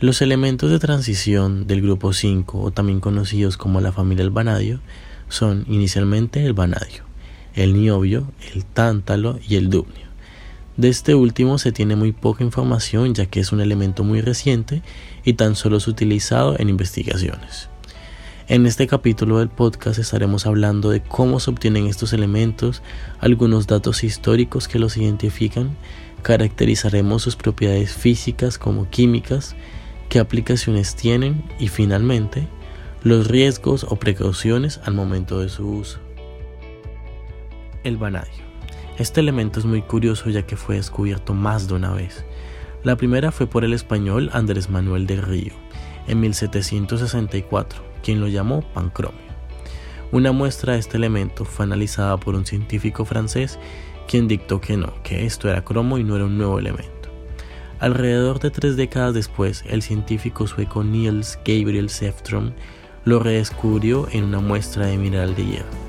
Los elementos de transición del grupo 5, o también conocidos como la familia del vanadio, son inicialmente el vanadio, el niobio, el tántalo y el dubnio. De este último se tiene muy poca información ya que es un elemento muy reciente y tan solo es utilizado en investigaciones. En este capítulo del podcast estaremos hablando de cómo se obtienen estos elementos, algunos datos históricos que los identifican, caracterizaremos sus propiedades físicas como químicas, qué aplicaciones tienen y finalmente los riesgos o precauciones al momento de su uso. El vanadio. Este elemento es muy curioso ya que fue descubierto más de una vez. La primera fue por el español Andrés Manuel del Río en 1764 quien lo llamó pancromio. Una muestra de este elemento fue analizada por un científico francés quien dictó que no, que esto era cromo y no era un nuevo elemento. Alrededor de tres décadas después, el científico sueco Niels Gabriel Seftrom lo redescubrió en una muestra de mineral de hierro.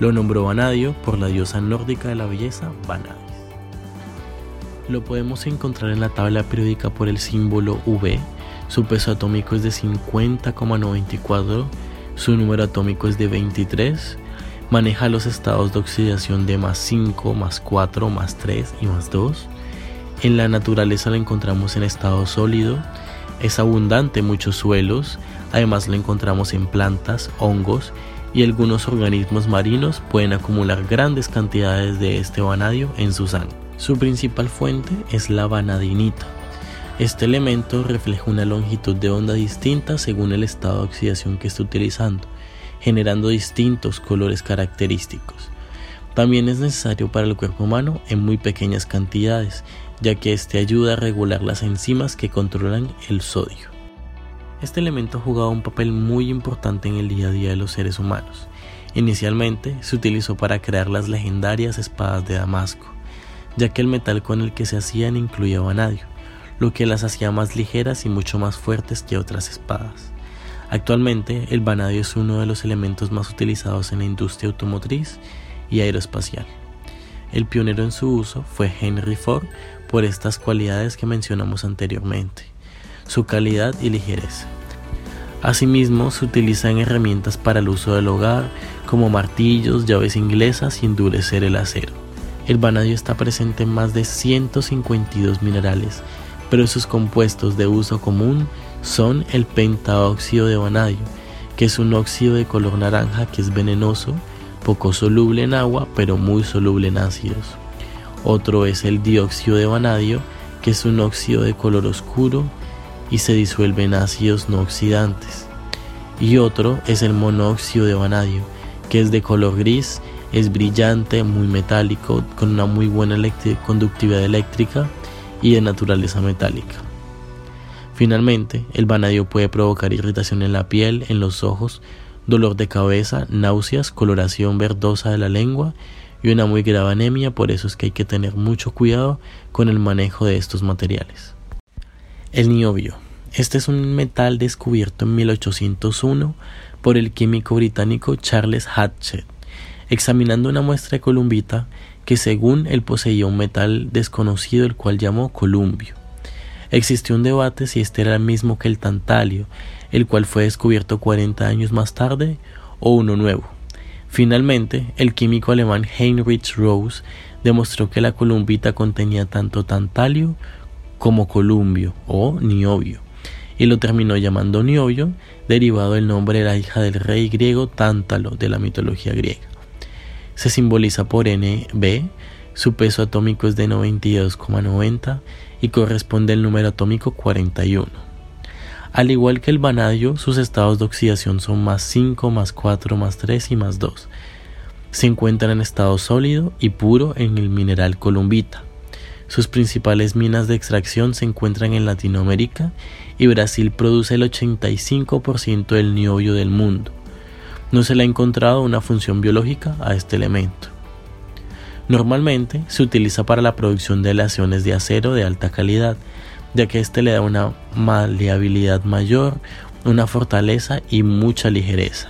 Lo nombró vanadio por la diosa nórdica de la belleza, Vanadis. Lo podemos encontrar en la tabla periódica por el símbolo V su peso atómico es de 50,94, su número atómico es de 23, maneja los estados de oxidación de más 5, más 4, más 3 y más 2. En la naturaleza lo encontramos en estado sólido, es abundante en muchos suelos, además lo encontramos en plantas, hongos y algunos organismos marinos pueden acumular grandes cantidades de este vanadio en su sangre. Su principal fuente es la vanadinita, este elemento refleja una longitud de onda distinta según el estado de oxidación que esté utilizando, generando distintos colores característicos. También es necesario para el cuerpo humano en muy pequeñas cantidades, ya que este ayuda a regular las enzimas que controlan el sodio. Este elemento ha jugado un papel muy importante en el día a día de los seres humanos. Inicialmente se utilizó para crear las legendarias espadas de Damasco, ya que el metal con el que se hacían incluía vanadio lo que las hacía más ligeras y mucho más fuertes que otras espadas. Actualmente, el vanadio es uno de los elementos más utilizados en la industria automotriz y aeroespacial. El pionero en su uso fue Henry Ford por estas cualidades que mencionamos anteriormente, su calidad y ligereza. Asimismo, se utiliza en herramientas para el uso del hogar, como martillos, llaves inglesas y endurecer el acero. El vanadio está presente en más de 152 minerales pero sus compuestos de uso común son el pentaóxido de vanadio, que es un óxido de color naranja que es venenoso, poco soluble en agua, pero muy soluble en ácidos. Otro es el dióxido de vanadio, que es un óxido de color oscuro y se disuelve en ácidos no oxidantes. Y otro es el monóxido de vanadio, que es de color gris, es brillante, muy metálico, con una muy buena conductividad eléctrica y de naturaleza metálica. Finalmente, el vanadio puede provocar irritación en la piel, en los ojos, dolor de cabeza, náuseas, coloración verdosa de la lengua y una muy grave anemia, por eso es que hay que tener mucho cuidado con el manejo de estos materiales. El niobio. Este es un metal descubierto en 1801 por el químico británico Charles Hatchett. Examinando una muestra de columbita, que según él poseía un metal desconocido el cual llamó columbio. Existió un debate si este era el mismo que el tantalio, el cual fue descubierto 40 años más tarde, o uno nuevo. Finalmente, el químico alemán Heinrich Rose demostró que la columbita contenía tanto tantalio como columbio o niobio, y lo terminó llamando niobio, derivado del nombre de la hija del rey griego Tántalo de la mitología griega se simboliza por NB, su peso atómico es de 92,90 y corresponde al número atómico 41. Al igual que el vanadio, sus estados de oxidación son más 5, más 4, más 3 y más 2. Se encuentran en estado sólido y puro en el mineral columbita. Sus principales minas de extracción se encuentran en Latinoamérica y Brasil produce el 85% del niobio del mundo. No se le ha encontrado una función biológica a este elemento. Normalmente se utiliza para la producción de aleaciones de acero de alta calidad, ya que este le da una maleabilidad mayor, una fortaleza y mucha ligereza.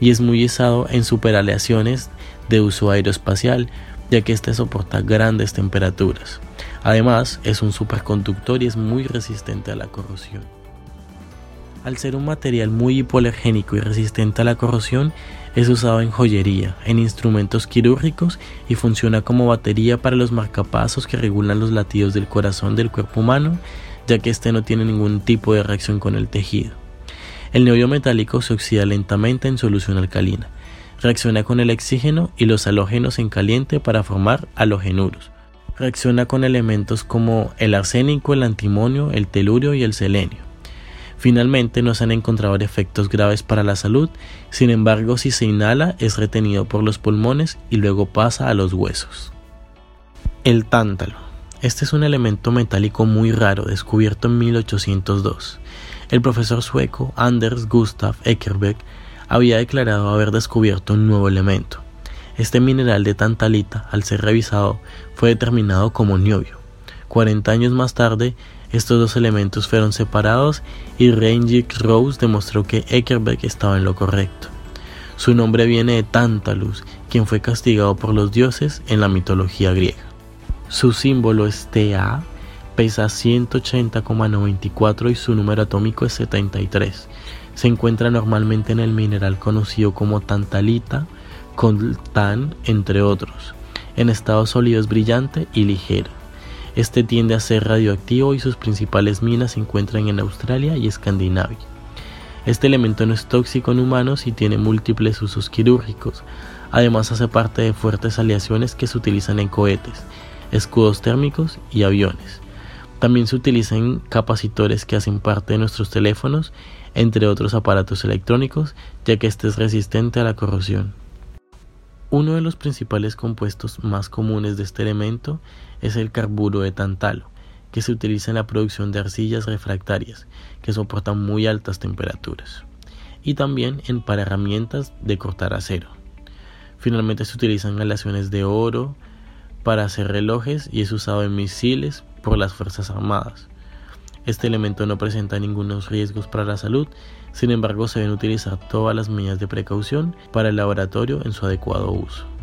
Y es muy usado en superaleaciones de uso aeroespacial, ya que este soporta grandes temperaturas. Además, es un superconductor y es muy resistente a la corrosión. Al ser un material muy hipoalergénico y resistente a la corrosión, es usado en joyería, en instrumentos quirúrgicos y funciona como batería para los marcapasos que regulan los latidos del corazón del cuerpo humano, ya que este no tiene ningún tipo de reacción con el tejido. El neodio metálico se oxida lentamente en solución alcalina, reacciona con el oxígeno y los halógenos en caliente para formar halogenuros. Reacciona con elementos como el arsénico, el antimonio, el telurio y el selenio. Finalmente no se han encontrado efectos graves para la salud, sin embargo si se inhala es retenido por los pulmones y luego pasa a los huesos. El tántalo. Este es un elemento metálico muy raro descubierto en 1802. El profesor sueco Anders Gustav Eckerbeck había declarado haber descubierto un nuevo elemento. Este mineral de tantalita, al ser revisado, fue determinado como niobio. 40 años más tarde, estos dos elementos fueron separados y Reinjik Rose demostró que Eckerbeck estaba en lo correcto. Su nombre viene de Tantalus, quien fue castigado por los dioses en la mitología griega. Su símbolo es Ta, pesa 180,94 y su número atómico es 73. Se encuentra normalmente en el mineral conocido como tantalita, coltán, entre otros. En estado sólido es brillante y ligero. Este tiende a ser radioactivo y sus principales minas se encuentran en Australia y Escandinavia. Este elemento no es tóxico en humanos y tiene múltiples usos quirúrgicos. Además hace parte de fuertes aleaciones que se utilizan en cohetes, escudos térmicos y aviones. También se utilizan capacitores que hacen parte de nuestros teléfonos, entre otros aparatos electrónicos, ya que este es resistente a la corrosión. Uno de los principales compuestos más comunes de este elemento es el carburo de tantalo, que se utiliza en la producción de arcillas refractarias, que soportan muy altas temperaturas, y también en para herramientas de cortar acero. Finalmente se utilizan aleaciones de oro para hacer relojes y es usado en misiles por las Fuerzas Armadas. Este elemento no presenta ningunos riesgos para la salud, sin embargo se deben utilizar todas las medidas de precaución para el laboratorio en su adecuado uso.